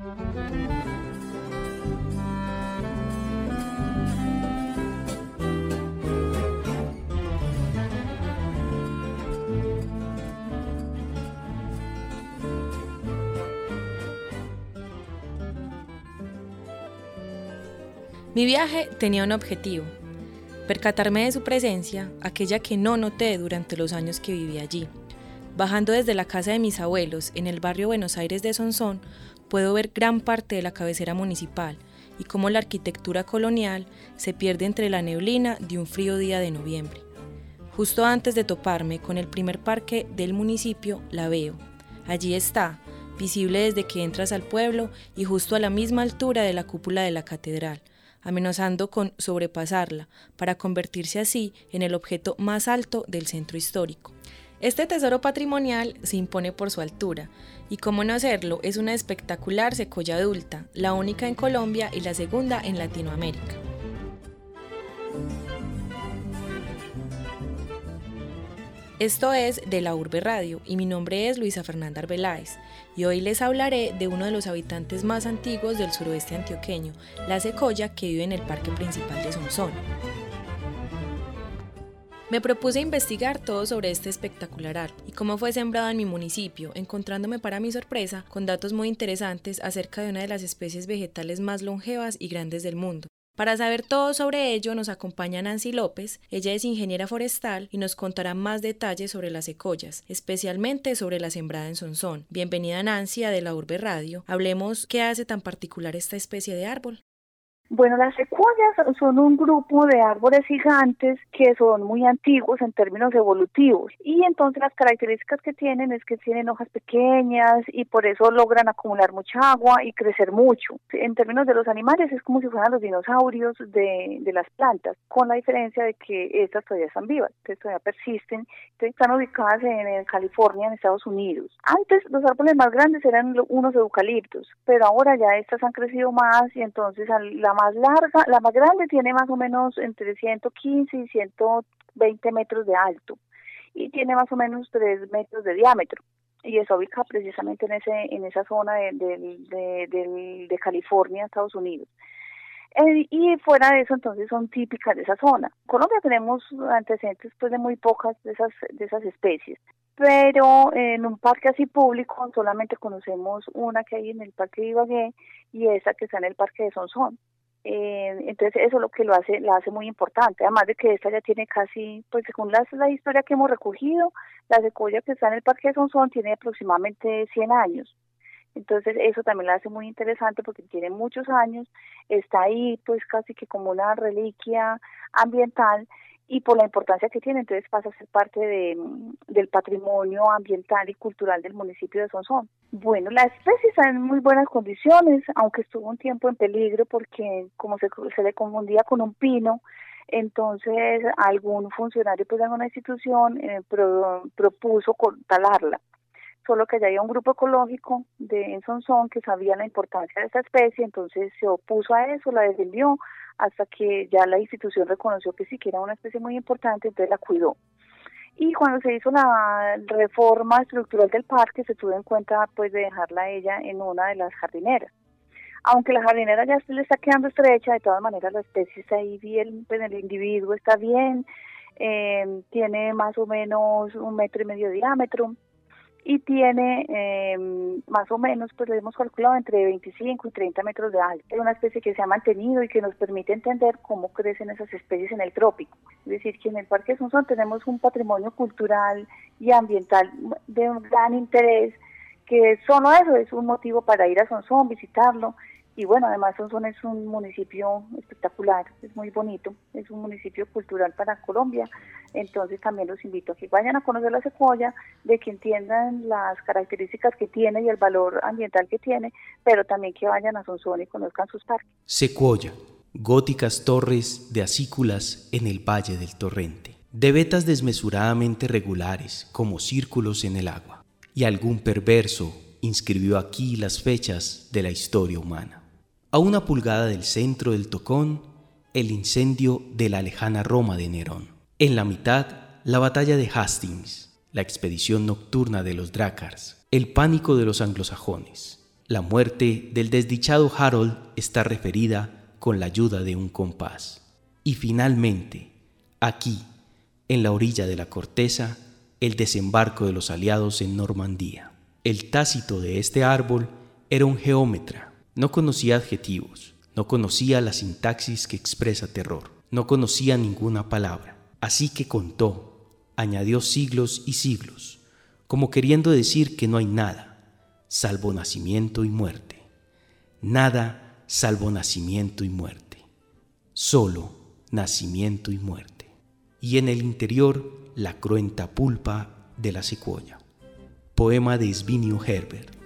Mi viaje tenía un objetivo, percatarme de su presencia, aquella que no noté durante los años que viví allí. Bajando desde la casa de mis abuelos en el barrio Buenos Aires de Sonsón, puedo ver gran parte de la cabecera municipal y cómo la arquitectura colonial se pierde entre la neblina de un frío día de noviembre. Justo antes de toparme con el primer parque del municipio, la veo. Allí está, visible desde que entras al pueblo y justo a la misma altura de la cúpula de la catedral, amenazando con sobrepasarla para convertirse así en el objeto más alto del centro histórico. Este tesoro patrimonial se impone por su altura, y cómo no hacerlo, es una espectacular secoya adulta, la única en Colombia y la segunda en Latinoamérica. Esto es de la Urbe Radio y mi nombre es Luisa Fernanda Arbeláez y hoy les hablaré de uno de los habitantes más antiguos del suroeste antioqueño, la secoya que vive en el parque principal de Sonsón. Me propuse investigar todo sobre este espectacular árbol y cómo fue sembrado en mi municipio, encontrándome para mi sorpresa con datos muy interesantes acerca de una de las especies vegetales más longevas y grandes del mundo, para saber todo sobre ello nos acompaña Nancy López, ella es ingeniera forestal y nos contará más detalles sobre las secoyas, especialmente sobre la sembrada en Sonsón. Bienvenida Nancy a De la Urbe Radio. Hablemos qué hace tan particular esta especie de árbol. Bueno, las secuoyas son un grupo de árboles gigantes que son muy antiguos en términos evolutivos y entonces las características que tienen es que tienen hojas pequeñas y por eso logran acumular mucha agua y crecer mucho. En términos de los animales es como si fueran los dinosaurios de, de las plantas, con la diferencia de que estas todavía están vivas, que todavía persisten, están ubicadas en, en California, en Estados Unidos. Antes los árboles más grandes eran unos eucaliptos, pero ahora ya estas han crecido más y entonces la más larga, la más grande tiene más o menos entre 115 y 120 metros de alto y tiene más o menos 3 metros de diámetro y está ubicada precisamente en ese en esa zona de, de, de, California, Estados Unidos. Eh, y fuera de eso, entonces son típicas de esa zona. Colombia tenemos antecedentes pues de muy pocas de esas de esas especies, pero en un parque así público solamente conocemos una que hay en el Parque de Ibagué y esa que está en el Parque de Sonsón. Eh, entonces eso es lo que lo hace, la hace muy importante, además de que esta ya tiene casi, pues según la, la historia que hemos recogido, la secuoya que está en el Parque de Sonsón tiene aproximadamente 100 años. Entonces eso también la hace muy interesante porque tiene muchos años, está ahí pues casi que como una reliquia ambiental y por la importancia que tiene, entonces pasa a ser parte de, del patrimonio ambiental y cultural del municipio de Sonsón. Bueno, la especie está en muy buenas condiciones, aunque estuvo un tiempo en peligro porque como se, se le confundía con un pino, entonces algún funcionario pues, de una institución eh, propuso talarla solo que ya había un grupo ecológico de en Sonsón que sabía la importancia de esta especie, entonces se opuso a eso, la defendió, hasta que ya la institución reconoció que sí que era una especie muy importante, entonces la cuidó. Y cuando se hizo la reforma estructural del parque, se tuvo en cuenta pues de dejarla ella en una de las jardineras. Aunque la jardinera ya se le está quedando estrecha, de todas maneras la especie está ahí bien, pues el individuo está bien, eh, tiene más o menos un metro y medio de diámetro, y tiene eh, más o menos, pues lo hemos calculado, entre 25 y 30 metros de alto. Es una especie que se ha mantenido y que nos permite entender cómo crecen esas especies en el trópico. Es decir, que en el Parque Sonsón tenemos un patrimonio cultural y ambiental de un gran interés, que solo eso es un motivo para ir a Sonsón, visitarlo y bueno, además Sonsón es un municipio espectacular, es muy bonito, es un municipio cultural para Colombia, entonces también los invito a que vayan a conocer la secuoya, de que entiendan las características que tiene y el valor ambiental que tiene, pero también que vayan a Sonsón y conozcan sus parques. Secuoya, góticas torres de acículas en el Valle del Torrente, de vetas desmesuradamente regulares como círculos en el agua, y algún perverso inscribió aquí las fechas de la historia humana. A una pulgada del centro del tocón, el incendio de la lejana Roma de Nerón. En la mitad, la batalla de Hastings, la expedición nocturna de los Drácars, el pánico de los anglosajones, La muerte del desdichado Harold está referida con la ayuda de un compás. Y finalmente, aquí, en la orilla de la corteza, el desembarco de los aliados en Normandía. El tácito de este árbol era un geómetra, no conocía adjetivos, no conocía la sintaxis que expresa terror, no conocía ninguna palabra, así que contó, añadió siglos y siglos, como queriendo decir que no hay nada, salvo nacimiento y muerte. Nada salvo nacimiento y muerte. Solo nacimiento y muerte. Y en el interior la cruenta pulpa de la secuoya. Poema de Svinio Herbert.